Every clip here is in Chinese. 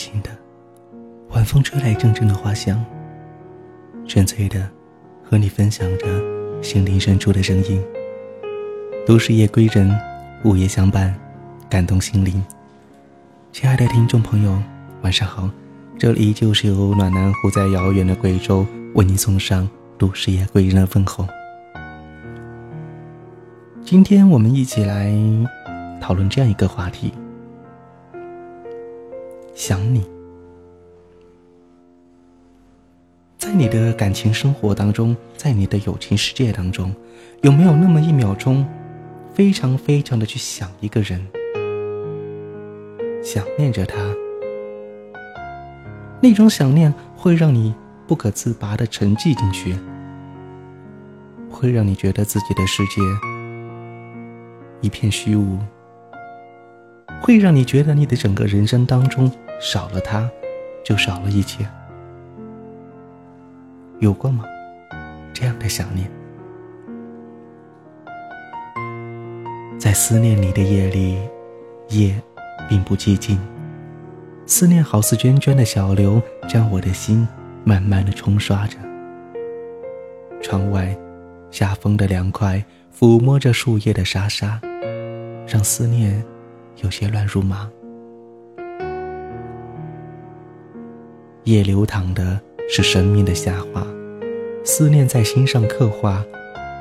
轻的，晚风吹来阵阵的花香，纯粹的和你分享着心灵深处的声音。都市夜归人，午夜相伴，感动心灵。亲爱的听众朋友，晚上好，这里依旧是由暖男湖在遥远的贵州为您送上都市夜归人的问候。今天我们一起来讨论这样一个话题。想你，在你的感情生活当中，在你的友情世界当中，有没有那么一秒钟，非常非常的去想一个人，想念着他？那种想念会让你不可自拔的沉寂进去，会让你觉得自己的世界一片虚无，会让你觉得你的整个人生当中。少了他，就少了一切。有过吗？这样的想念，在思念你的夜里，夜并不寂静。思念好似涓涓的小流，将我的心慢慢的冲刷着。窗外，夏风的凉快抚摸着树叶的沙沙，让思念有些乱如麻。夜流淌的是生命的夏花，思念在心上刻画，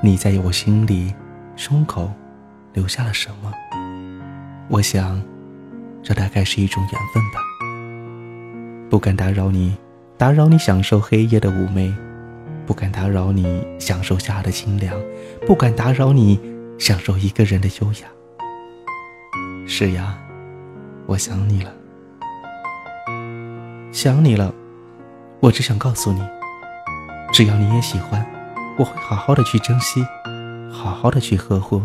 你在我心里，胸口留下了什么？我想，这大概是一种缘分吧。不敢打扰你，打扰你享受黑夜的妩媚；不敢打扰你享受夏的清凉；不敢打扰你享受一个人的优雅。是呀，我想你了。想你了，我只想告诉你，只要你也喜欢，我会好好的去珍惜，好好的去呵护，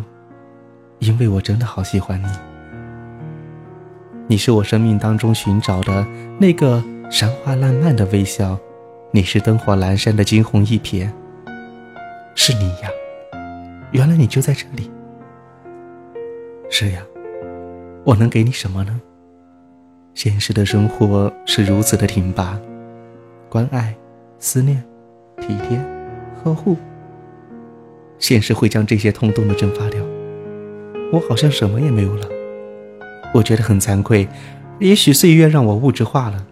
因为我真的好喜欢你。你是我生命当中寻找的那个山花烂漫的微笑，你是灯火阑珊的惊鸿一瞥，是你呀，原来你就在这里。是呀，我能给你什么呢？现实的生活是如此的挺拔，关爱、思念、体贴、呵护。现实会将这些通通的蒸发掉，我好像什么也没有了。我觉得很惭愧，也许岁月让我物质化了。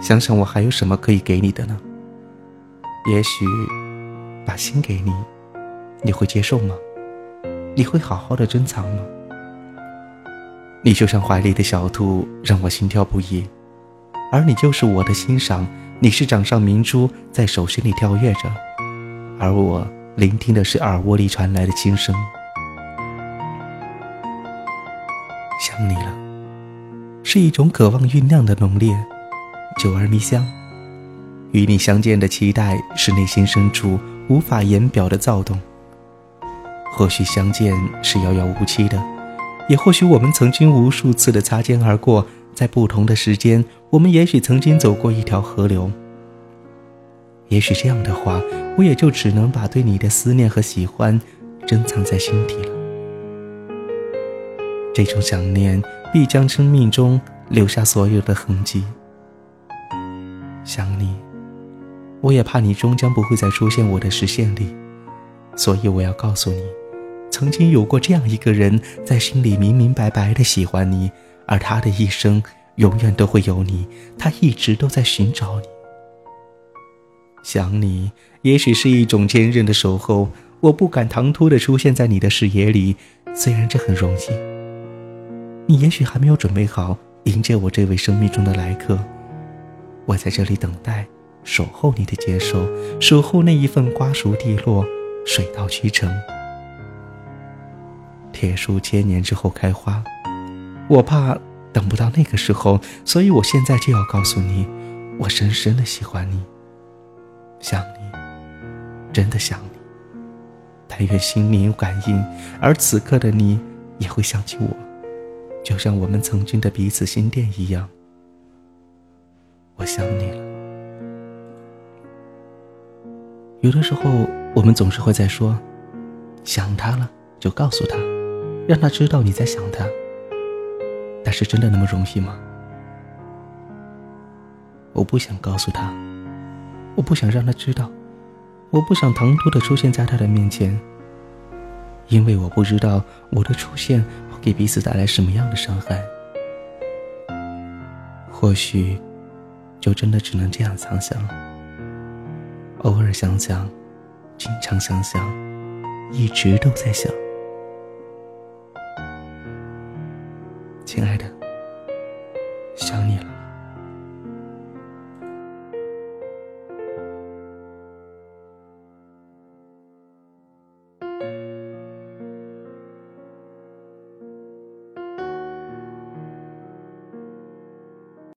想想我还有什么可以给你的呢？也许把心给你，你会接受吗？你会好好的珍藏吗？你就像怀里的小兔，让我心跳不已；而你就是我的欣赏，你是掌上明珠，在手心里跳跃着，而我聆听的是耳窝里传来的轻声。想你了，是一种渴望酝酿的浓烈，久而弥香。与你相见的期待，是内心深处无法言表的躁动。或许相见是遥遥无期的。也或许我们曾经无数次的擦肩而过，在不同的时间，我们也许曾经走过一条河流。也许这样的话，我也就只能把对你的思念和喜欢珍藏在心底了。这种想念必将生命中留下所有的痕迹。想你，我也怕你终将不会再出现我的视线里，所以我要告诉你。曾经有过这样一个人，在心里明明白白的喜欢你，而他的一生永远都会有你，他一直都在寻找你。想你，也许是一种坚韧的守候，我不敢唐突的出现在你的视野里，虽然这很容易。你也许还没有准备好迎接我这位生命中的来客，我在这里等待，守候你的接受，守候那一份瓜熟蒂落，水到渠成。铁树千年之后开花，我怕等不到那个时候，所以我现在就要告诉你，我深深的喜欢你，想你，真的想你。但愿心灵有感应，而此刻的你也会想起我，就像我们曾经的彼此心电一样。我想你了。有的时候，我们总是会在说，想他了就告诉他。让他知道你在想他，但是真的那么容易吗？我不想告诉他，我不想让他知道，我不想唐突的出现在他的面前，因为我不知道我的出现会给彼此带来什么样的伤害。或许，就真的只能这样想想。偶尔想想，经常想想，一直都在想。亲爱的。